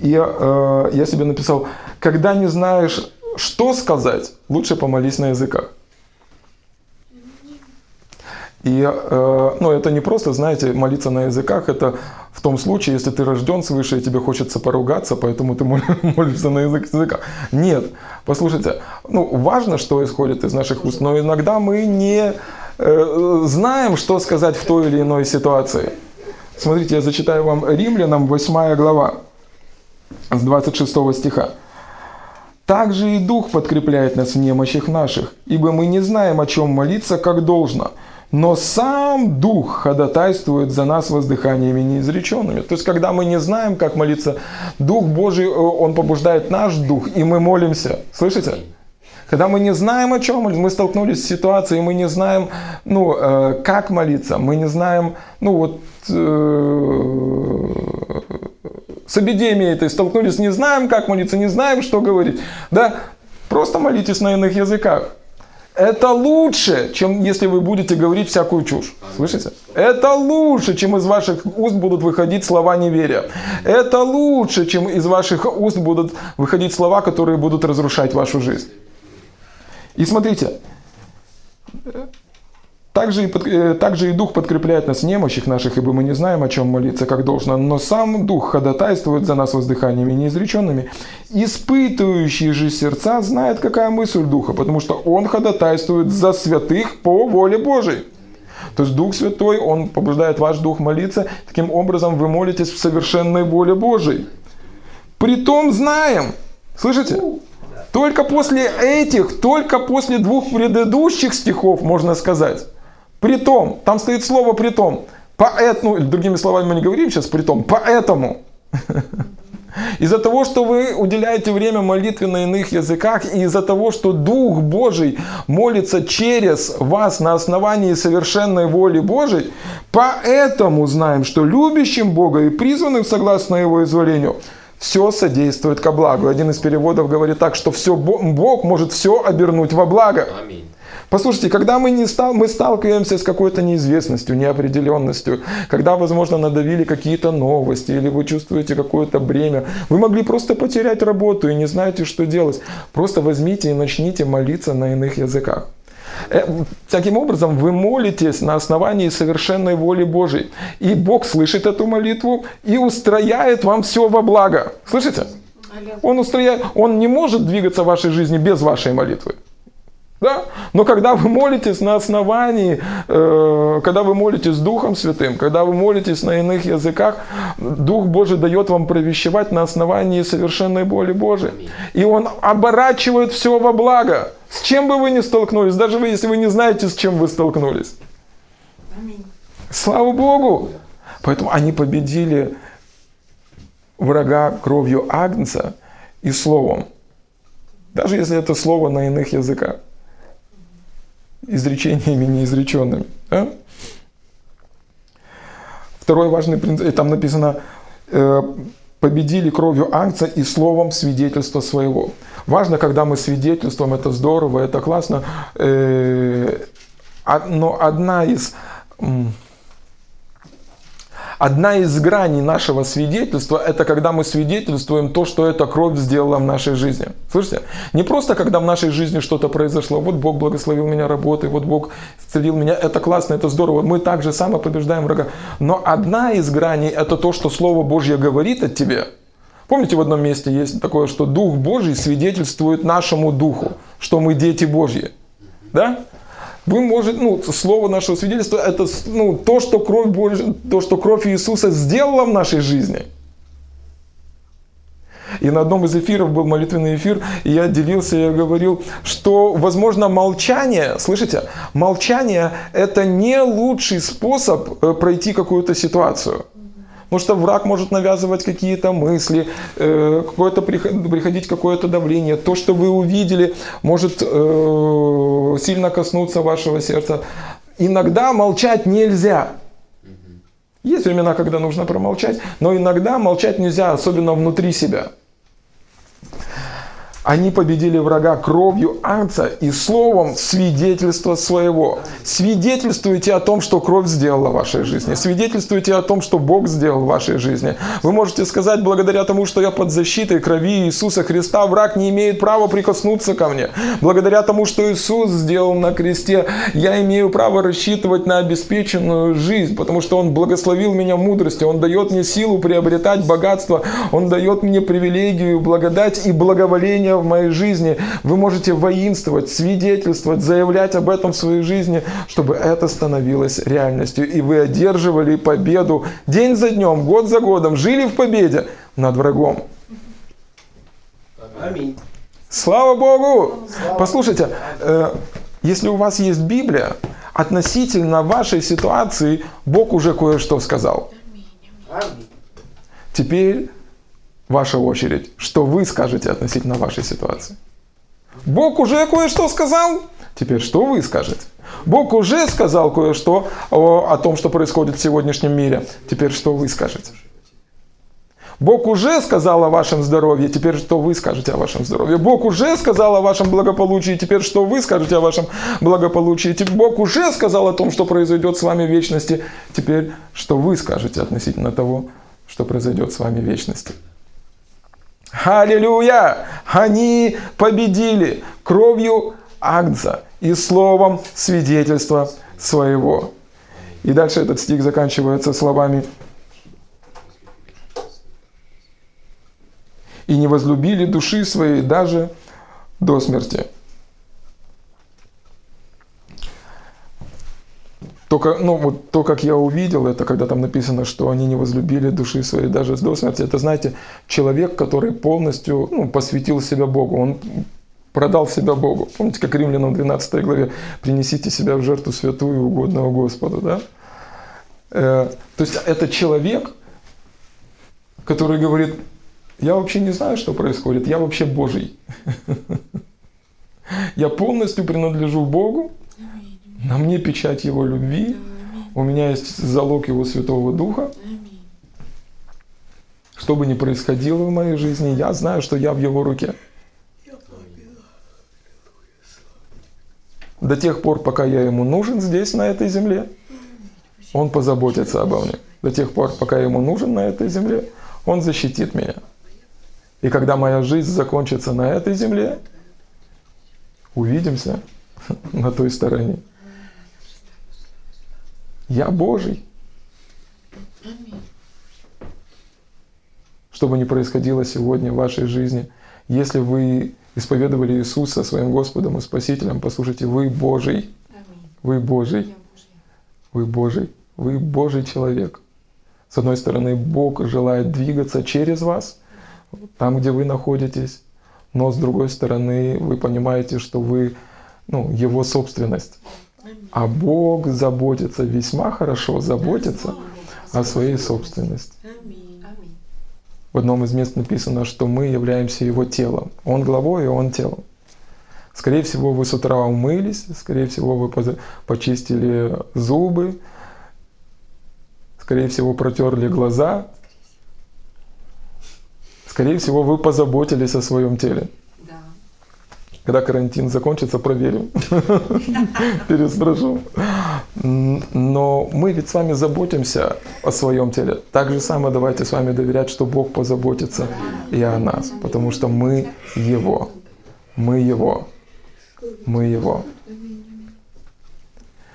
И э, я себе написал, когда не знаешь, что сказать, лучше помолись на языках. И э, ну, это не просто, знаете, молиться на языках, это в том случае, если ты рожден свыше и тебе хочется поругаться, поэтому ты молишься на язык языка. Нет, послушайте, ну, важно, что исходит из наших уст, но иногда мы не э, знаем, что сказать в той или иной ситуации. Смотрите, я зачитаю вам Римлянам 8 глава с 26 стиха. «Также и Дух подкрепляет нас в немощах наших, ибо мы не знаем, о чем молиться, как должно» но сам Дух ходатайствует за нас воздыханиями неизреченными. То есть, когда мы не знаем, как молиться, Дух Божий, э, Он побуждает наш Дух, и мы молимся. Слышите? Когда мы не знаем, о чем молиться, мы столкнулись с ситуацией, мы не знаем, ну, э, как молиться, мы не знаем, ну, вот, э, с эпидемией этой столкнулись, не знаем, как молиться, не знаем, что говорить, да, просто молитесь на иных языках. Это лучше, чем если вы будете говорить всякую чушь. Слышите? Это лучше, чем из ваших уст будут выходить слова неверия. Это лучше, чем из ваших уст будут выходить слова, которые будут разрушать вашу жизнь. И смотрите, также и, э, также и Дух подкрепляет нас в немощах наших, ибо мы не знаем, о чем молиться, как должно. Но сам Дух ходатайствует за нас воздыханиями неизреченными. Испытывающий же сердца знает, какая мысль Духа, потому что Он ходатайствует за святых по воле Божией. То есть Дух Святой, Он побуждает ваш Дух молиться. Таким образом, вы молитесь в совершенной воле Божией. Притом знаем, слышите? Только после этих, только после двух предыдущих стихов можно сказать, Притом, там стоит слово притом. Поэтому, другими словами мы не говорим сейчас притом, поэтому. Из-за того, что вы уделяете время молитве на иных языках, и из-за того, что Дух Божий молится через вас на основании совершенной воли Божией, поэтому знаем, что любящим Бога и призванным согласно Его изволению, все содействует ко благу. Один из переводов говорит так, что все, Бог может все обернуть во благо. Аминь. Послушайте, когда мы, не стал, мы сталкиваемся с какой-то неизвестностью, неопределенностью, когда, возможно, надавили какие-то новости, или вы чувствуете какое-то бремя, вы могли просто потерять работу и не знаете, что делать. Просто возьмите и начните молиться на иных языках. Э, таким образом, вы молитесь на основании совершенной воли Божьей. И Бог слышит эту молитву и устрояет вам все во благо. Слышите? Он устрояет, он не может двигаться в вашей жизни без вашей молитвы. Да? Но когда вы молитесь на основании, э, когда вы молитесь Духом Святым, когда вы молитесь на иных языках, Дух Божий дает вам провещевать на основании совершенной боли Божией. И Он оборачивает все во благо. С чем бы вы ни столкнулись, даже вы, если вы не знаете, с чем вы столкнулись. Слава Богу! Поэтому они победили врага кровью Агнца и словом. Даже если это слово на иных языках изречениями неизреченными. Да? Второй важный принцип, там написано, э, победили кровью акция и словом свидетельства своего. Важно, когда мы свидетельствуем, это здорово, это классно, э, но одна из Одна из граней нашего свидетельства – это когда мы свидетельствуем то, что эта кровь сделала в нашей жизни. Слышите? Не просто, когда в нашей жизни что-то произошло. Вот Бог благословил меня работой, вот Бог исцелил меня. Это классно, это здорово. Мы также само побеждаем врага. Но одна из граней – это то, что Слово Божье говорит от тебе. Помните, в одном месте есть такое, что Дух Божий свидетельствует нашему Духу, что мы дети Божьи. Да? Вы можете, ну, слово нашего свидетельства, это ну, то, что кровь Божья, то, что кровь Иисуса сделала в нашей жизни. И на одном из эфиров был молитвенный эфир, и я делился, я говорил, что, возможно, молчание, слышите, молчание – это не лучший способ э, пройти какую-то ситуацию. Потому что враг может навязывать какие-то мысли, э, какое-то приходить какое-то давление. То, что вы увидели, может э, сильно коснуться вашего сердца. Иногда молчать нельзя. Есть времена, когда нужно промолчать, но иногда молчать нельзя, особенно внутри себя. Они победили врага кровью Агнца и словом свидетельства своего. Свидетельствуйте о том, что кровь сделала в вашей жизни. Свидетельствуйте о том, что Бог сделал в вашей жизни. Вы можете сказать, благодаря тому, что я под защитой крови Иисуса Христа, враг не имеет права прикоснуться ко мне. Благодаря тому, что Иисус сделал на кресте, я имею право рассчитывать на обеспеченную жизнь, потому что Он благословил меня мудростью, Он дает мне силу приобретать богатство, Он дает мне привилегию, благодать и благоволение в моей жизни. Вы можете воинствовать, свидетельствовать, заявлять об этом в своей жизни, чтобы это становилось реальностью. И вы одерживали победу день за днем, год за годом, жили в победе над врагом. Аминь. Слава Богу! Слава. Послушайте, э, если у вас есть Библия, относительно вашей ситуации Бог уже кое-что сказал. Аминь. Теперь ваша очередь. Что вы скажете относительно вашей ситуации? Бог уже кое-что сказал. Теперь что вы скажете? Бог уже сказал кое-что о, том, что происходит в сегодняшнем мире. Теперь что вы скажете? Бог уже сказал о вашем здоровье, теперь что вы скажете о вашем здоровье? Бог уже сказал о вашем благополучии, теперь что вы скажете о вашем благополучии? Бог уже сказал о том, что произойдет с вами в вечности, теперь что вы скажете относительно того, что произойдет с вами в вечности? Аллилуйя! Они победили кровью Агнца и словом свидетельства своего. И дальше этот стих заканчивается словами «И не возлюбили души своей даже до смерти». Только, ну, вот то, как я увидел это, когда там написано, что они не возлюбили души своей даже до смерти, это, знаете, человек, который полностью ну, посвятил себя Богу, он продал себя Богу. Помните, как Римлянам 12 главе «принесите себя в жертву святую угодного Господу», да? Э, то есть это человек, который говорит, я вообще не знаю, что происходит, я вообще Божий. Я полностью принадлежу Богу, на мне печать Его любви. У меня есть залог Его Святого Духа. Что бы ни происходило в моей жизни, я знаю, что я в Его руке. До тех пор, пока я Ему нужен здесь, на этой земле, Он позаботится обо мне. До тех пор, пока я Ему нужен на этой земле, Он защитит меня. И когда моя жизнь закончится на этой земле, увидимся на той стороне. Я Божий. Что бы ни происходило сегодня в вашей жизни, если вы исповедовали Иисуса своим Господом и Спасителем, послушайте, вы Божий. Вы Божий. Вы Божий. Вы Божий человек. С одной стороны, Бог желает двигаться через вас, там, где вы находитесь, но с другой стороны, вы понимаете, что вы ну, Его собственность. А Бог заботится, весьма хорошо заботится о своей собственности. В одном из мест написано, что мы являемся Его телом. Он главой, и Он телом. Скорее всего, вы с утра умылись, скорее всего, вы почистили зубы, скорее всего, протерли глаза, скорее всего, вы позаботились о своем теле. Когда карантин закончится, проверим. Переспрошу. Но мы ведь с вами заботимся о своем теле. Так же самое давайте с вами доверять, что Бог позаботится и о нас. Потому что мы Его. Мы Его. Мы Его.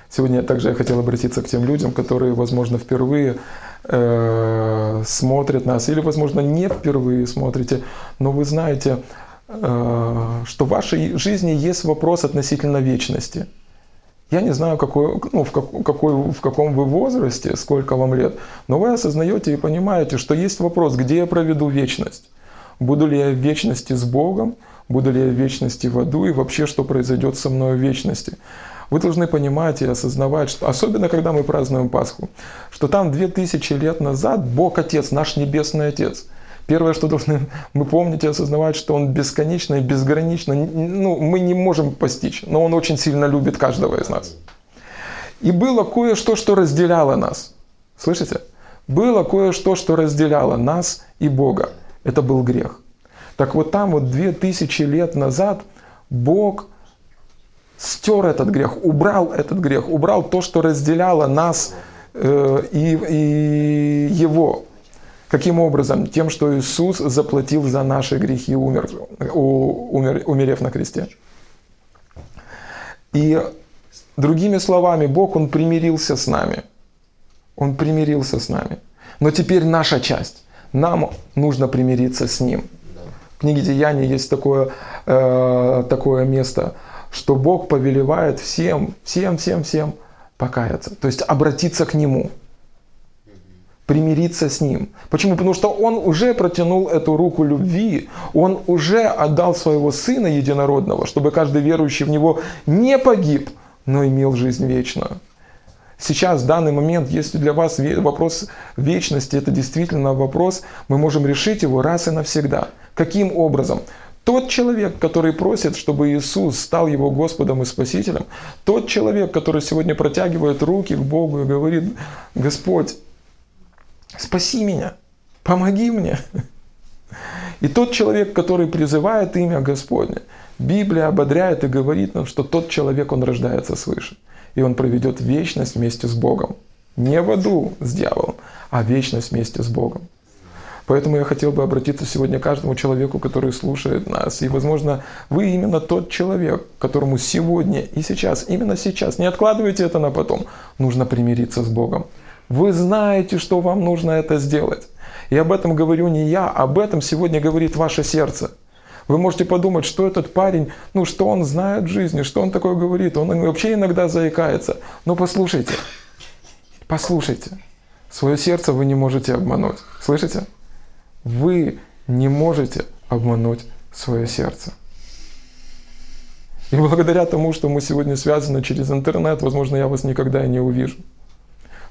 Сегодня также я хотел обратиться к тем людям, которые, возможно, впервые э, смотрят нас, или, возможно, не впервые смотрите, но вы знаете, что в вашей жизни есть вопрос относительно вечности. Я не знаю, какой, ну, в, как, какой, в каком вы возрасте, сколько вам лет, но вы осознаете и понимаете, что есть вопрос, где я проведу вечность. Буду ли я в вечности с Богом, буду ли я в вечности в аду и вообще, что произойдет со мной в вечности. Вы должны понимать и осознавать, что, особенно когда мы празднуем Пасху, что там две тысячи лет назад Бог Отец, наш Небесный Отец – Первое, что должны мы помнить и осознавать, что Он бесконечно и безгранично, ну, мы не можем постичь, но Он очень сильно любит каждого из нас. И было кое-что, что разделяло нас. Слышите? Было кое-что, что разделяло нас и Бога. Это был грех. Так вот там вот две тысячи лет назад Бог стер этот грех, убрал этот грех, убрал то, что разделяло нас э, и, и Его. Каким образом? Тем, что Иисус заплатил за наши грехи, умер, умер, умерев на кресте. И другими словами, Бог, Он примирился с нами. Он примирился с нами. Но теперь наша часть. Нам нужно примириться с Ним. В книге Деяний есть такое, э, такое место, что Бог повелевает всем, всем, всем, всем покаяться. То есть обратиться к Нему примириться с Ним. Почему? Потому что Он уже протянул эту руку любви, Он уже отдал своего Сына Единородного, чтобы каждый верующий в Него не погиб, но имел жизнь вечную. Сейчас, в данный момент, если для вас вопрос вечности, это действительно вопрос, мы можем решить его раз и навсегда. Каким образом? Тот человек, который просит, чтобы Иисус стал его Господом и Спасителем, тот человек, который сегодня протягивает руки к Богу и говорит, Господь, спаси меня, помоги мне. И тот человек, который призывает имя Господне, Библия ободряет и говорит нам, что тот человек, он рождается свыше. И он проведет вечность вместе с Богом. Не в аду с дьяволом, а вечность вместе с Богом. Поэтому я хотел бы обратиться сегодня к каждому человеку, который слушает нас. И, возможно, вы именно тот человек, которому сегодня и сейчас, именно сейчас, не откладывайте это на потом, нужно примириться с Богом. Вы знаете, что вам нужно это сделать. И об этом говорю не я, об этом сегодня говорит ваше сердце. Вы можете подумать, что этот парень, ну что он знает в жизни, что он такое говорит, он вообще иногда заикается. Но послушайте, послушайте, свое сердце вы не можете обмануть. Слышите? Вы не можете обмануть свое сердце. И благодаря тому, что мы сегодня связаны через интернет, возможно, я вас никогда и не увижу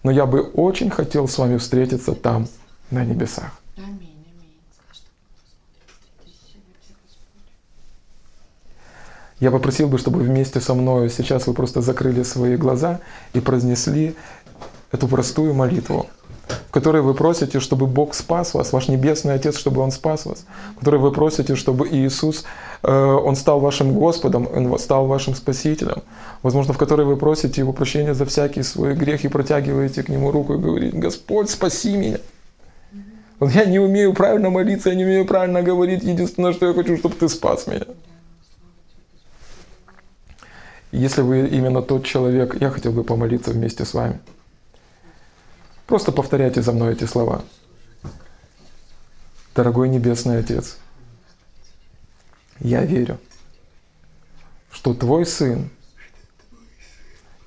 но я бы очень хотел с вами встретиться там, на небесах. Я попросил бы, чтобы вместе со мной сейчас вы просто закрыли свои глаза и произнесли эту простую молитву, в которой вы просите, чтобы Бог спас вас, ваш Небесный Отец, чтобы Он спас вас, в которой вы просите, чтобы Иисус он стал вашим Господом, Он стал вашим Спасителем. Возможно, в которой вы просите Его прощения за всякий свой грех и протягиваете к Нему руку и говорите, Господь, спаси меня. Вот я не умею правильно молиться, я не умею правильно говорить. Единственное, что я хочу, чтобы Ты спас меня. Если вы именно тот человек, я хотел бы помолиться вместе с вами. Просто повторяйте за мной эти слова. Дорогой Небесный Отец, я верю, что Твой Сын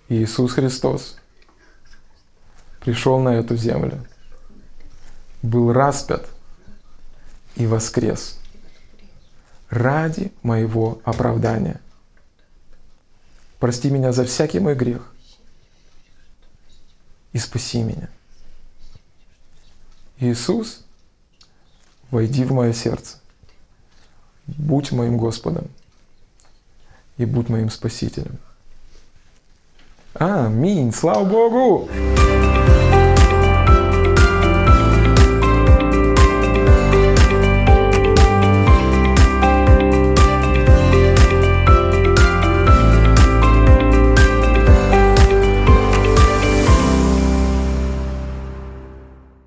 Иисус Христос пришел на эту землю, был распят и воскрес ради моего оправдания. Прости меня за всякий мой грех и спаси меня. Иисус, войди в мое сердце, будь моим Господом и будь моим Спасителем. Аминь. Слава Богу!